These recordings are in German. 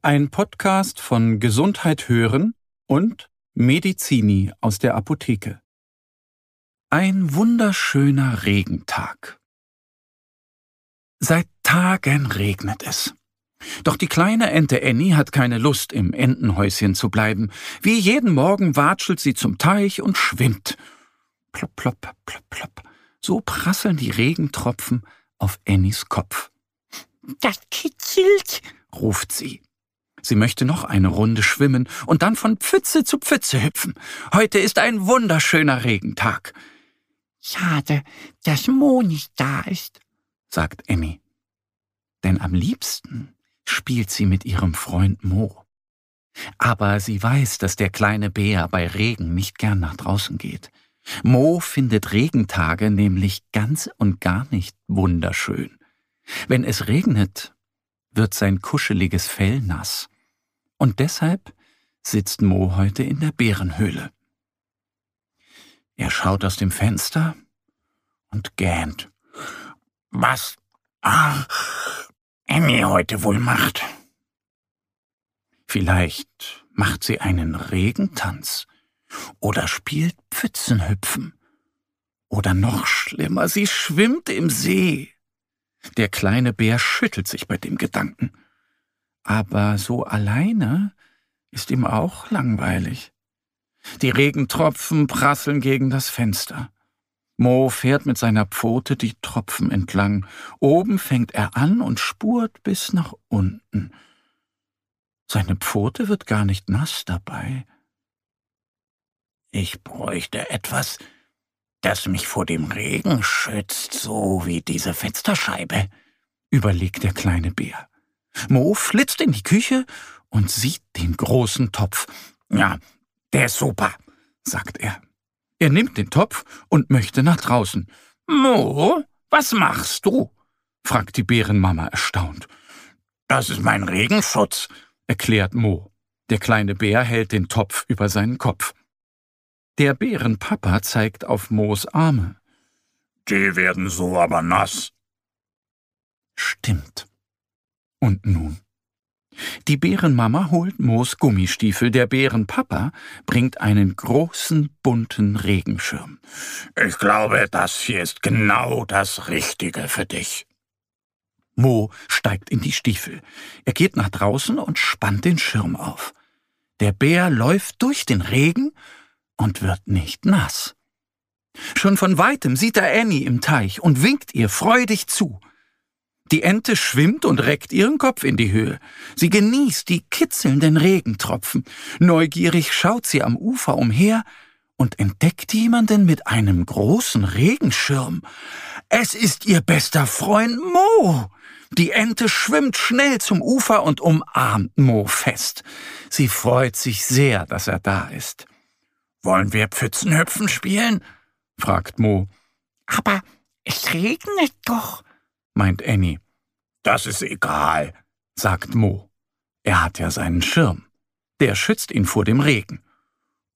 Ein Podcast von Gesundheit hören und Medizini aus der Apotheke. Ein wunderschöner Regentag. Seit Tagen regnet es. Doch die kleine Ente Annie hat keine Lust, im Entenhäuschen zu bleiben. Wie jeden Morgen watschelt sie zum Teich und schwimmt. Plopp, plopp, plopp, plopp. So prasseln die Regentropfen auf Annies Kopf. Das kitzelt, ruft sie. Sie möchte noch eine Runde schwimmen und dann von Pfütze zu Pfütze hüpfen. Heute ist ein wunderschöner Regentag. Schade, dass Mo nicht da ist, sagt Annie. Denn am liebsten spielt sie mit ihrem Freund Mo. Aber sie weiß, dass der kleine Bär bei Regen nicht gern nach draußen geht. Mo findet Regentage nämlich ganz und gar nicht wunderschön. Wenn es regnet, wird sein kuscheliges Fell nass. Und deshalb sitzt Mo heute in der Bärenhöhle. Er schaut aus dem Fenster und gähnt. Was ah, Emmy heute wohl macht. Vielleicht macht sie einen Regentanz oder spielt Pfützenhüpfen. Oder noch schlimmer, sie schwimmt im See. Der kleine Bär schüttelt sich bei dem Gedanken. Aber so alleine ist ihm auch langweilig. Die Regentropfen prasseln gegen das Fenster. Mo fährt mit seiner Pfote die Tropfen entlang. Oben fängt er an und spurt bis nach unten. Seine Pfote wird gar nicht nass dabei. Ich bräuchte etwas, das mich vor dem Regen schützt, so wie diese Fensterscheibe, überlegt der kleine Bär. Mo flitzt in die Küche und sieht den großen Topf. Ja, der ist super, sagt er. Er nimmt den Topf und möchte nach draußen. Mo, was machst du? fragt die Bärenmama erstaunt. Das ist mein Regenschutz, erklärt Mo. Der kleine Bär hält den Topf über seinen Kopf. Der Bärenpapa zeigt auf Moos Arme. Die werden so aber nass. Stimmt. Und nun? Die Bärenmama holt Moos Gummistiefel, der Bärenpapa bringt einen großen bunten Regenschirm. Ich glaube, das hier ist genau das Richtige für dich. Mo steigt in die Stiefel. Er geht nach draußen und spannt den Schirm auf. Der Bär läuft durch den Regen und wird nicht nass. Schon von weitem sieht er Annie im Teich und winkt ihr freudig zu. Die Ente schwimmt und reckt ihren Kopf in die Höhe. Sie genießt die kitzelnden Regentropfen. Neugierig schaut sie am Ufer umher und entdeckt jemanden mit einem großen Regenschirm. Es ist ihr bester Freund Mo. Die Ente schwimmt schnell zum Ufer und umarmt Mo fest. Sie freut sich sehr, dass er da ist. Wollen wir Pfützenhüpfen spielen? fragt Mo. Aber es regnet doch, meint Annie. Das ist egal, sagt Mo. Er hat ja seinen Schirm. Der schützt ihn vor dem Regen.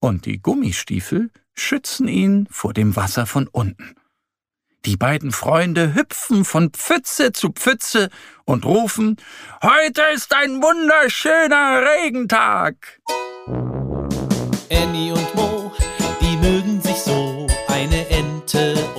Und die Gummistiefel schützen ihn vor dem Wasser von unten. Die beiden Freunde hüpfen von Pfütze zu Pfütze und rufen Heute ist ein wunderschöner Regentag. Annie und Mo,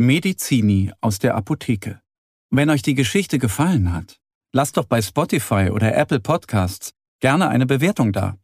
Medizini aus der Apotheke. Wenn euch die Geschichte gefallen hat, lasst doch bei Spotify oder Apple Podcasts gerne eine Bewertung da.